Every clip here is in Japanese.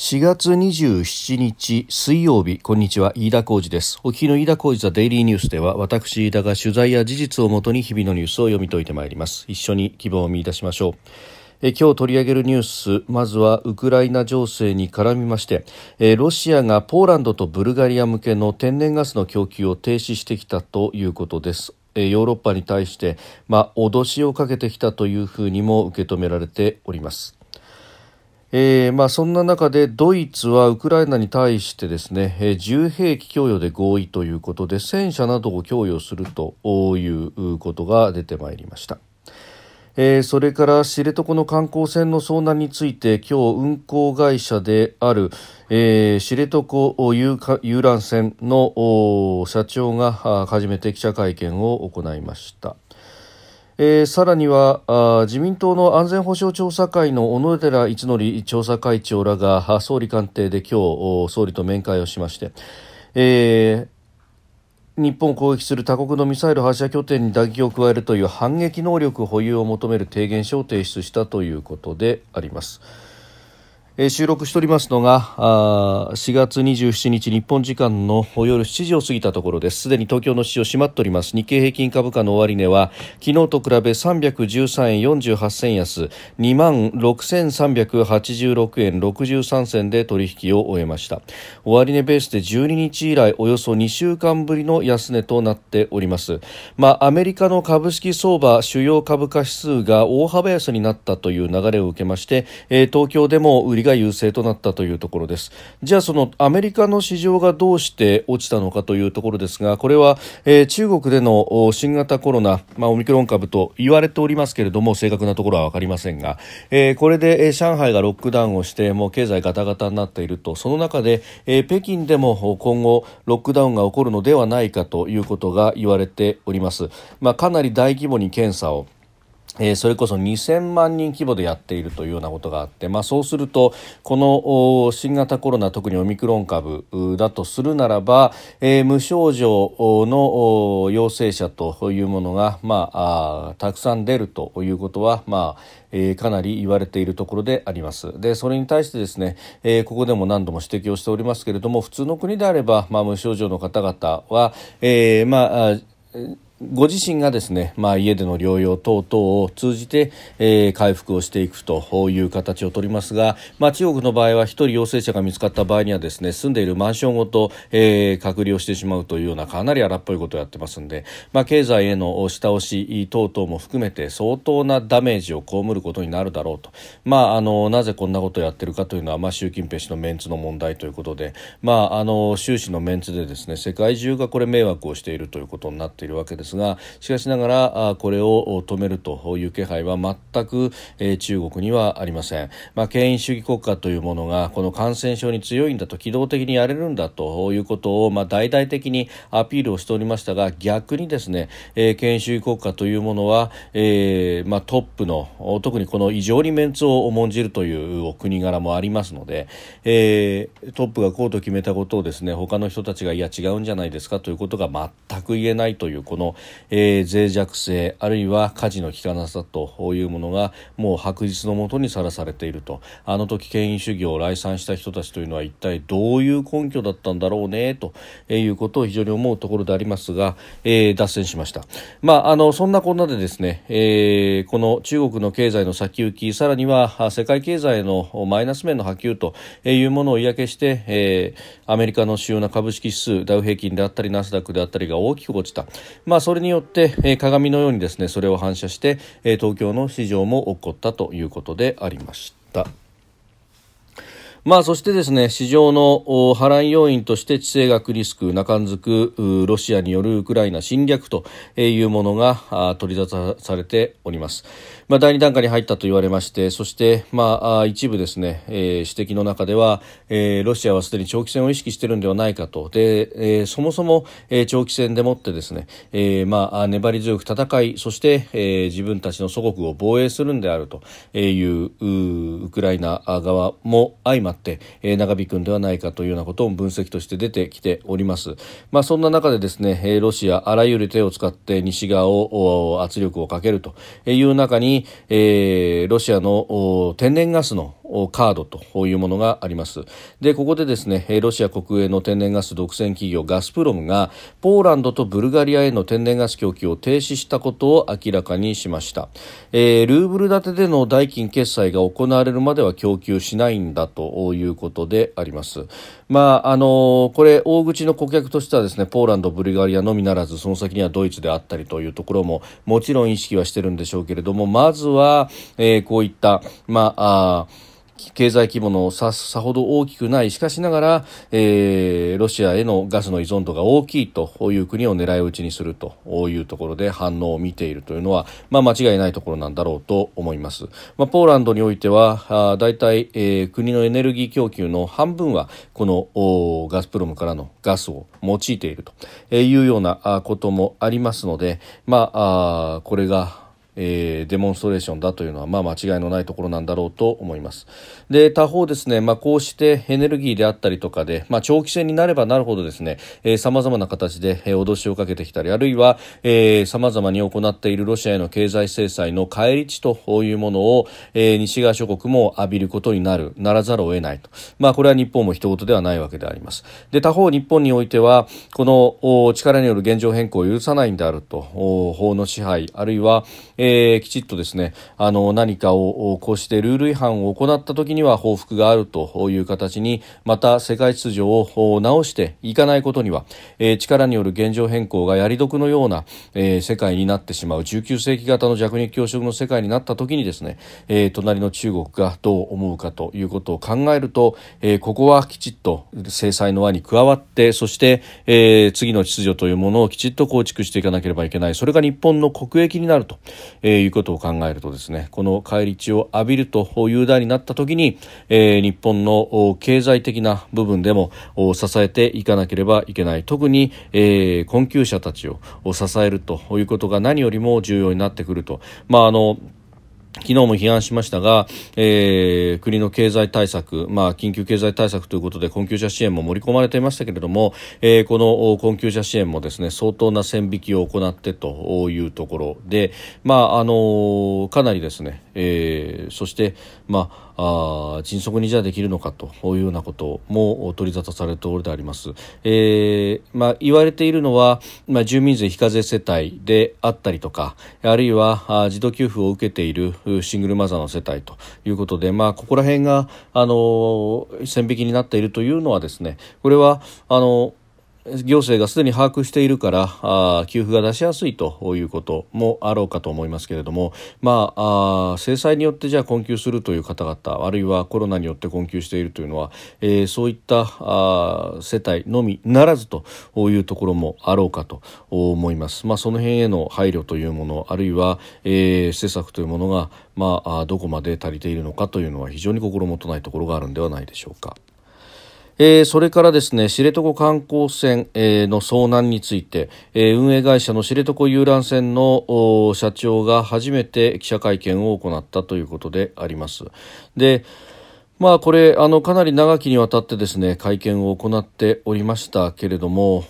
4月27日水曜日。こんにちは。飯田浩二です。お聞きの飯田浩二ザデイリーニュースでは私飯田が取材や事実をもとに日々のニュースを読み解いてまいります。一緒に希望を見出しましょう。え今日取り上げるニュースまずはウクライナ情勢に絡みましてえロシアがポーランドとブルガリア向けの天然ガスの供給を停止してきたということです。ヨーロッパに対して、まあ、脅しをかけてきたというふうにも受け止められております。えーまあ、そんな中でドイツはウクライナに対してですね、えー、重兵器供与で合意ということで戦車などを供与するということが出てまいりました。えー、それから知床の観光船の遭難について今日運航会社である、えー、知床遊覧船の社長が初めて記者会見を行いました。えー、さらにはあ自民党の安全保障調査会の小野寺一則調査会長らが総理官邸で今日総理と面会をしまして、えー、日本を攻撃する他国のミサイル発射拠点に打撃を加えるという反撃能力保有を求める提言書を提出したということであります。え収録しておりますのがあ4月27日日本時間の夜7時を過ぎたところです。すでに東京の市場閉まっております。日経平均株価の終値は昨日と比べ313円48銭安2万6386円63銭で取引を終えました。終値ベースで12日以来およそ2週間ぶりの安値となっております。まあアメリカの株式相場主要株価指数が大幅安になったという流れを受けまして、えー、東京でも売りが優勢となったというところです。じゃあそのアメリカの市場がどうして落ちたのかというところですがこれは、えー、中国での新型コロナ、まあ、オミクロン株と言われておりますけれども正確なところは分かりませんが、えー、これで、えー、上海がロックダウンをしてもう経済ガタガタになっていると。その中で、えー、北京でも今後ロックダウンが起こるのではないかということが言われております、まあ、かなり大規模に検査をえー、それこそ2000万人規模でやっているというようなことがあって、まあ、そうするとこの新型コロナ特にオミクロン株だとするならば、えー、無症状の陽性者というものが、まあ、あたくさん出るということは、まあえー、かなり言われているところであります。でそれに対してですね、えー、ここでも何度も指摘をしておりますけれども普通の国であれば、まあ、無症状の方々は、えー、まあご自身がですね、まあ、家での療養等々を通じて、えー、回復をしていくという形をとりますが、まあ、中国の場合は1人陽性者が見つかった場合にはですね住んでいるマンションごと、えー、隔離をしてしまうというようなかなり荒っぽいことをやってますんで、まあ、経済への下押し等々も含めて相当なダメージを被ることになるだろうと、まあ、あのなぜこんなことをやってるかというのは、まあ、習近平氏のメンツの問題ということで、まあ、あの習氏のメンツでですね世界中がこれ迷惑をしているということになっているわけです。ですがしかしながらこれを止めるという気配は全く、え中国にはありません、まあ、権威主義国家というものがこの感染症に強いんだと機動的にやれるんだということを、まあ、大々的にアピールをしておりましたが逆にですね、え権威主義国家というものは、えー、まあ、トップの特にこの異常にメンツを重んじるというお国柄もありますので、えー、トップがこうと決めたことをですね他の人たちがいや違うんじゃないですかということが全く言えないというこの、えー、脆弱性あるいは火事の効かなさというものがもう白日のもとにさらされていると。あの時権威主義を来賛した人たちというのは一体どういう根拠だったんだろうねということを非常に思うところでありますが、えー、脱線しました、まあ、あのそんなこんなでですね、えー、この中国の経済の先行きさらには世界経済のマイナス面の波及というものを嫌気して、えー、アメリカの主要な株式指数ダウ平均であったりナスダックであったりが大きく落ちた、まあ、それによってえー、鏡のようにですねそれを反射して、えー、東京の市場も起こったということでありました。まあ、そしてですね、市場の波乱要因として地政学リスク、中んづくロシアによるウクライナ侵略というものが取り沙汰されております。まあ、第2段階に入ったと言われまして、そして、まあ、一部ですね、えー、指摘の中では、えー、ロシアはすでに長期戦を意識しているんではないかと。で、えー、そもそも、えー、長期戦でもってですね、えー、まあ、粘り強く戦い、そして、えー、自分たちの祖国を防衛するんであるというウクライナ側も相まって、えー、長引くんではないかというようなことも分析として出てきております。まあ、そんな中でですね、えー、ロシアあらゆる手を使って西側を圧力をかけるという中に、えー、ロシアの天然ガスのカードというものがあります。でここでですねロシア国営の天然ガス独占企業ガスプロムがポーランドとブルガリアへの天然ガス供給を停止したことを明らかにしました、えー、ルーブル建てでの代金決済が行われるまでは供給しないんだということであります。まああのこれ大口の顧客としてはですねポーランドブルガリアのみならずその先にはドイツであったりというところももちろん意識はしてるんでしょうけれどもまずは、えー、こういったまああ経済規模のささほど大きくない。しかしながら、えー、ロシアへのガスの依存度が大きいという国を狙い撃ちにするというところで反応を見ているというのは、まあ、間違いないところなんだろうと思います、まあ、ポーランドにおいては大体、えー、国のエネルギー供給の半分はこのガスプロムからのガスを用いているというようなこともありますので、まあ、これがえー、デモンストレーションだというのは、まあ、間違いのないところなんだろうと思います。で他方ですね、まあ、こうしてエネルギーであったりとかで、まあ、長期戦になればなるほどですねさまざまな形で、え、脅しをかけてきたりあるいはさまざまに行っているロシアへの経済制裁の返り地というものを、えー、西側諸国も浴びることになるならざるを得ないと、まあ、これは日本も一言ではないわけであります。で他方日本においてはこの力による現状変更を許さないんであると法の支配あるいは、えーえー、きちっとですねあの何かをこうしてルール違反を行った時には報復があるという形にまた世界秩序を直していかないことには、えー、力による現状変更がやり得のような、えー、世界になってしまう19世紀型の弱肉強食の世界になった時にですね、えー、隣の中国がどう思うかということを考えると、えー、ここはきちっと制裁の輪に加わってそして、えー、次の秩序というものをきちっと構築していかなければいけない。それが日本の国益になると。えー、いうことを考えるとですねこの返り血を浴びるという段になった時に、えー、日本の経済的な部分でも支えていかなければいけない特に、えー、困窮者たちを支えるということが何よりも重要になってくると。まああの昨日も批判しましたが、えー、国の経済対策、まあ、緊急経済対策ということで困窮者支援も盛り込まれていましたけれども、えー、この困窮者支援もですね相当な線引きを行ってというところで、まああのかなりですね、えー、そして、まああ迅速にじゃあできるのかというようなことも取り沙汰されるところであります。えーまあ、言われているのは、まあ、住民税非課税世帯であったりとかあるいは児童給付を受けているシングルマザーの世帯ということで、まあ、ここら辺があの線引きになっているというのはですねこれはあの行政がすでに把握しているからあ給付が出しやすいということもあろうかと思いますけれども、まあ、あ制裁によってじゃあ困窮するという方々あるいはコロナによって困窮しているというのは、えー、そういったあ世帯のみならずというところもあろうかと思います。まあ、その辺への配慮というものあるいは、えー、施策というものが、まあ、どこまで足りているのかというのは非常に心もとないところがあるんではないでしょうか。えー、それからですね知床観光船、えー、の遭難について、えー、運営会社の知床遊覧船の社長が初めて記者会見を行ったということであります。でまあこれあのかなり長きにわたってですね会見を行っておりましたけれども、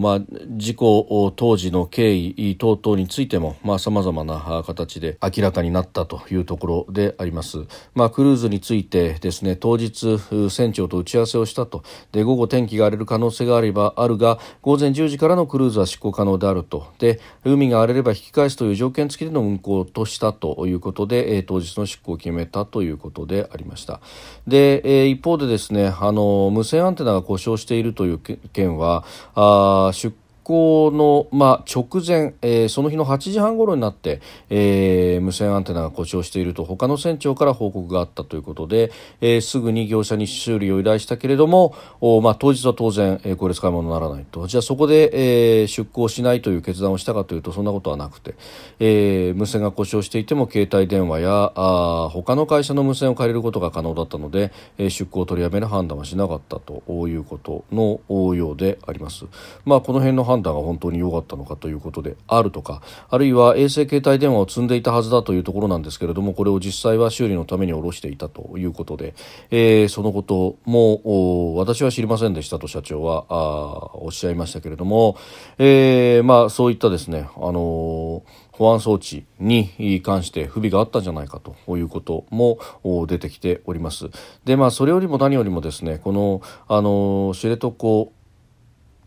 まあ、事故当時の経緯等々についてもさまざ、まな形で明らかになったというところであります、まあ、クルーズについてですね当日船長と打ち合わせをしたと。で午後天気が荒れる可能性があればあるが午前10時からのクルーズは執行可能であると。で海が荒れれば引き返すという条件付きでの運航としたということで当日の執行を決めたということでありました。した。で、えー、一方でですねあの無線アンテナが故障しているという件はあ出行の、まあ、直前、えー、その日の8時半頃になって、えー、無線アンテナが故障していると他の船長から報告があったということで、えー、すぐに業者に修理を依頼したけれども、おまあ、当日は当然、えー、これ使い物にならないとじゃあそこで、えー、出航しないという決断をしたかというとそんなことはなくて、えー、無線が故障していても携帯電話やあ他の会社の無線を借りることが可能だったので、えー、出航を取りやめる判断はしなかったということのようであります。まあ、この辺の判断が本当に良かったのかということであるとかあるいは衛星携帯電話を積んでいたはずだというところなんですけれどもこれを実際は修理のために下ろしていたということで、えー、そのことも私は知りませんでしたと社長はあおっしゃいましたけれども、えーまあ、そういったですね、あのー保安装置に関して不備があったんじゃないかということも出てきております。でまあそれよりも何よりもですねこのあの知床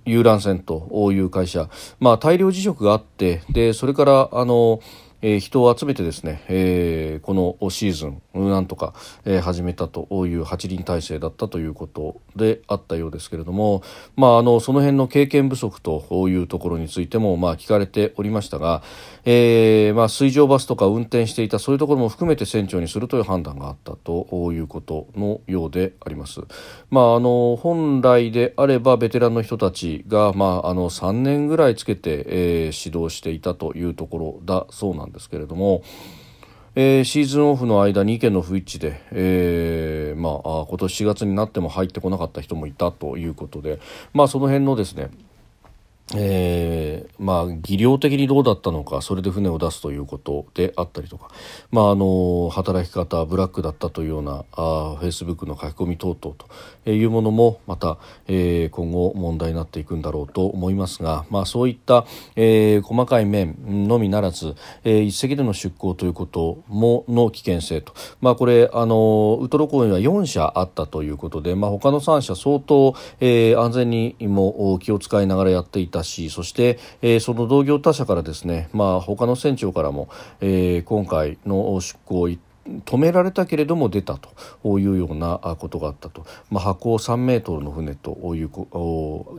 遊覧船という会社、まあ、大量辞職があってでそれからあのえー、人を集めてですね、えー、このシーズンなんとか、えー、始めたという8輪体制だったということであったようですけれども、まあ、あのその辺の経験不足というところについても、まあ、聞かれておりましたが、えーまあ、水上バスとか運転していたそういうところも含めて船長にするという判断があったということのようであります。まあ、あの本来であればベテランの人たちが、まあ、あの3年ぐらいつけて、えー、指導していたというところだそうなんですけれども。えー、シーズンオフの間に意見の不一致で、えーまあ、今年4月になっても入ってこなかった人もいたということで、まあ、その辺のですねえー、まあ技量的にどうだったのかそれで船を出すということであったりとか、まあ、あの働き方ブラックだったというようなあフェイスブックの書き込み等々というものもまた、えー、今後問題になっていくんだろうと思いますが、まあ、そういった、えー、細かい面のみならず、えー、一隻での出港ということもの危険性と、まあ、これあのウトロ港には4社あったということで、まあ、他の3社相当、えー、安全にも気を使いながらやっていたたしそして、えー、その同業他社からですね、まあ、他の船長からも、えー、今回の出航止められたけれども出たというようなことがあったと、まあ、波高3メートルの船という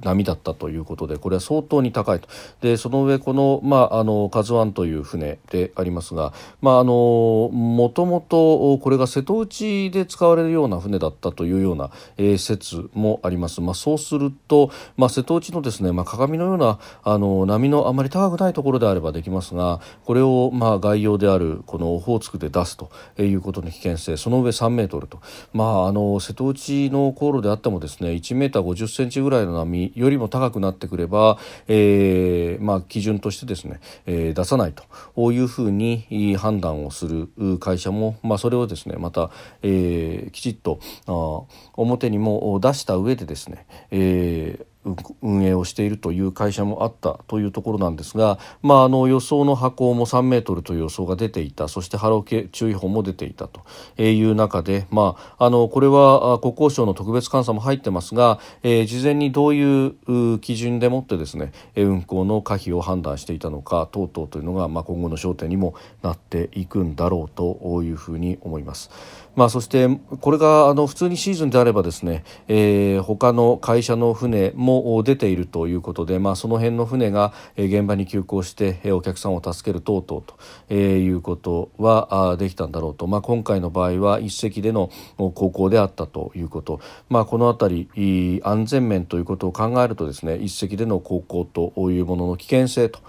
波だったということでこれは相当に高いと。でその上この,、まあ、あのカズワンという船でありますが、もともとこれが瀬戸内で使われるような船だったというような、えー、説もあります、まあ、そうすると、まあ、瀬戸内のですね、まあ、鏡のようなあの波のあまり高くないところであればできますがこれを、まあ、概要であるこのオホーツクで出すと。いうことの危険性その上3メートルと、まあ、あの瀬戸内の航路であってもですね1メーター50センチぐらいの波よりも高くなってくれば、えーまあ、基準としてですね、えー、出さないというふうに判断をする会社も、まあ、それをですねまた、えー、きちっとあ表にも出した上でですね、えー運営をしているという会社もあったというところなんですが、まあ、あの予想の波高も3メートルという予想が出ていたそして波浪注意報も出ていたという中で、まあ、あのこれは国交省の特別監査も入ってますが、えー、事前にどういう基準でもってですね運航の可否を判断していたのか等々というのが、まあ、今後の焦点にもなっていくんだろうというふうに思います。まあ、そしてこれがあの普通にシーズンであればですね、えー、他の会社の船も出ているということで、まあ、その辺の船が現場に急行してお客さんを助ける等々ということはできたんだろうと、まあ、今回の場合は一隻での航行であったということ、まあ、この辺り安全面ということを考えるとですね一隻での航行というものの危険性と。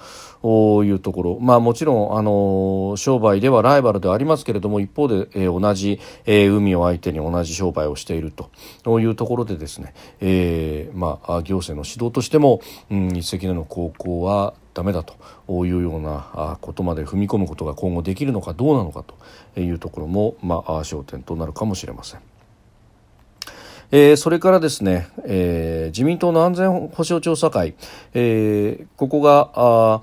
いうところ、まあ、もちろんあの商売ではライバルではありますけれども一方で、え、同じ、え、海を相手に同じ商売をしていると。いうところでですね、えーまあ、行政の指導としても、うん、一石での高校はダメだというようなことまで踏み込むことが今後できるのかどうなのかというところも、まあ、焦点となるかもしれません。えー、それからですね、えー、自民党の安全保障調査会、えー、ここがあ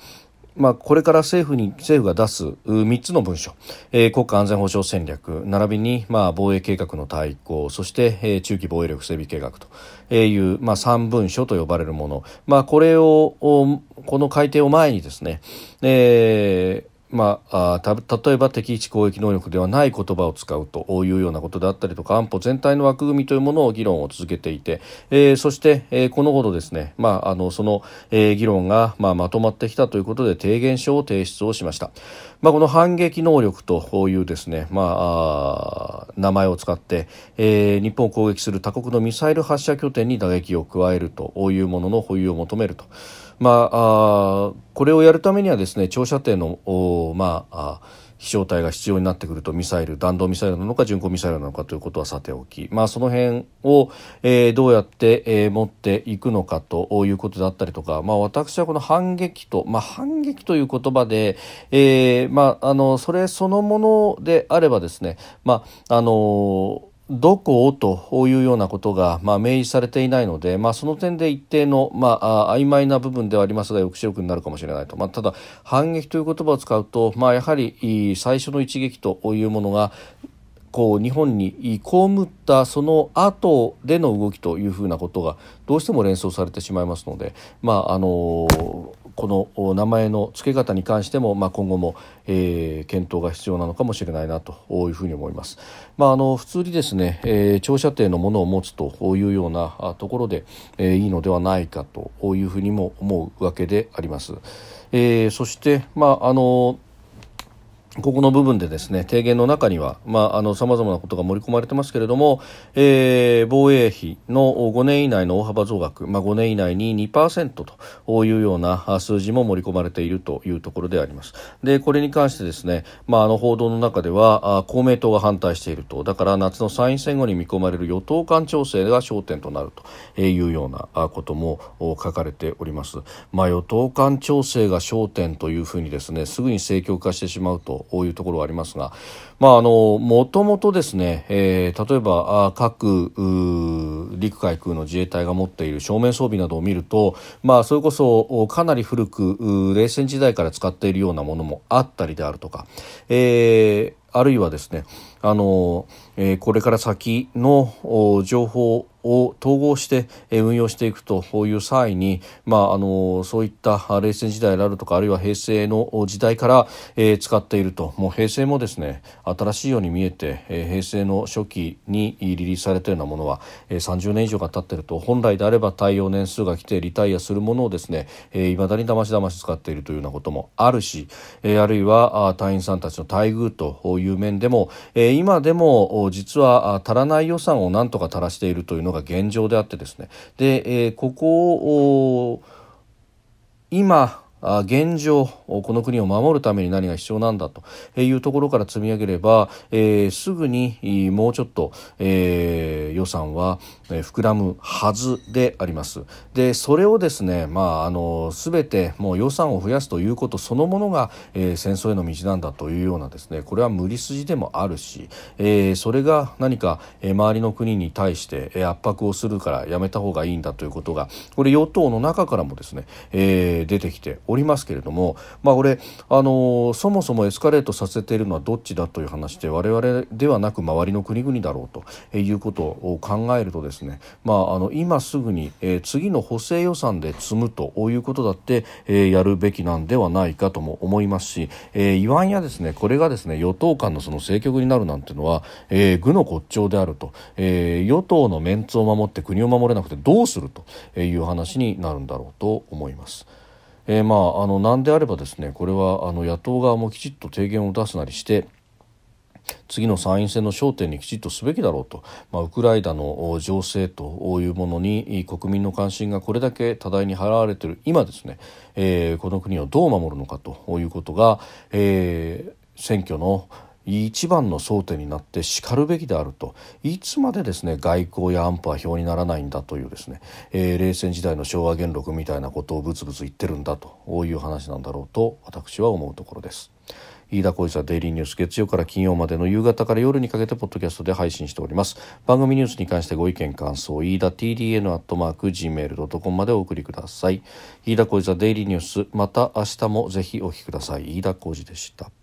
まあ、これから政府に政府が出す3つの文書、えー、国家安全保障戦略。並びに、まあ、防衛計画の対抗そして、えー、中期防衛力整備計画と。いう、まあ、3文書と呼ばれるもの、まあ、これをこの改定を前にですね、えーまあ、例えば敵基地攻撃能力ではない言葉を使うというようなことであったりとか安保全体の枠組みというものを議論を続けていて、えー、そして、えー、このほどですね、まあ、あのその、えー、議論が、まあ、まとまってきたということで提言書を提出をしました。まあ、この反撃能力というですね、まあ、名前を使って、えー、日本を攻撃する他国のミサイル発射拠点に打撃を加えるというものの保有を求めると。まあ、あこれをやるためにはですね長射程のまあ飛翔体が必要になってくるとミサイル弾道ミサイルなのか巡航ミサイルなのかということはさておき、まあ、その辺を、えー、どうやって、えー、持っていくのかということであったりとか、まあ、私はこの反撃と、まあ、反撃という言葉で、えーまあ、あのそれそのものであればですね、まああのどこをというようなことが、まあ、明示されていないので、まあ、その点で一定の、まあ、曖昧な部分ではありますが抑止力になるかもしれないと、まあ、ただ反撃という言葉を使うと、まあ、やはり最初の一撃というものがこう日本に被ったその後での動きというふうなことがどうしても連想されてしまいますので、まあ、あのこの名前の付け方に関しても、まあ、今後も、えー、検討が必要なのかもしれないなというふうに思います。まあ、あの普通にですね、えー、長射程のものを持つというようなところで、えー、いいのではないかというふうにも思うわけであります。えー、そして、まああのここの部分でですね提言の中にはさまざ、まなことが盛り込まれてますけれども、えー、防衛費の5年以内の大幅増額、まあ、5年以内に2%というような数字も盛り込まれているというところであります。でこれに関してですね、まあ、あの報道の中では公明党が反対していると。だから夏の参院選後に見込まれる与党間調整が焦点となるというようなことも書かれております、まあ、与党間調整が焦点というふうにですねすぐに政局化してしまうとこういうところはありますが、まあ、のもともとですね、え、例えば各陸海空の自衛隊が持っている正面装備などを見ると、まあ、それこそかなり古く冷戦時代から使っているようなものもあったりであるとか、えー、あるいはですねあの、えー、これから先の情報を統合して運用していくという際に、まあ、あのそういった冷戦時代であるとかあるいは平成の時代から、え、使っていると。もう平成もですね新しいように見えて、え、平成の初期にリリースされたようなものは、えー、30年以上が経っていると。本来であれば耐用年数が来てリタイアするものをですねいま、だにだましだまし使っているというようなこともあるし、え、あるいは隊員さんたちの待遇という面でも、え、今でも実は足らない予算をなんとか垂らしているというのがが現状であってですね。で、えー、ここを今現状この国を守るために何が必要なんだというところから積み上げれば、えー、すぐにもうちょっと、えー、予算は膨らむはずであります。でそれをですね、まあ、あの全てもう予算を増やすということそのものが、えー、戦争への道なんだというようなですねこれは無理筋でもあるし、えー、それが何か、えー、周りの国に対して、えー、圧迫をするからやめた方がいいんだということがこれ与党の中からもですね、えー、出てきておりますけれども、まあ、これあのそもそもエスカレートさせているのはどっちだという話で我々ではなく周りの国々だろうということを考えるとですね、まあ、あの今すぐに、えー、次の補正予算で積むということだって、えー、やるべきなんではないかとも思いますし、えー、言わんやですねこれがですね与党間のその政局になるなんていうのは、えー、愚の骨頂であると、えー、与党のメンツを守って国を守れなくてどうするという話になるんだろうと思います。えー、まああのなんであればですねこれはあの野党側もきちっと提言を出すなりして次の参院選の焦点にきちっとすべきだろうと、まあ、ウクライナの情勢というものに国民の関心がこれだけ多大に払われている今ですね、えー、この国をどう守るのかということが、えー、選挙の一番の争点になってしかるべきであると。いつまでですね外交や安保は表にならないんだというですね、えー、冷戦時代の昭和元禄みたいなことをブツブツ言ってるんだと。いう話なんだろうと私は思うところです。飯田浩司はデイリーニュース月曜から金曜までの夕方から夜にかけてポッドキャストで配信しております。番組ニュースに関してご意見感想飯田 TDN アットマーク Gmail.com までお送りください。飯田浩司はデイリーニュースまた明日もぜひお聞きください。飯田浩司でした。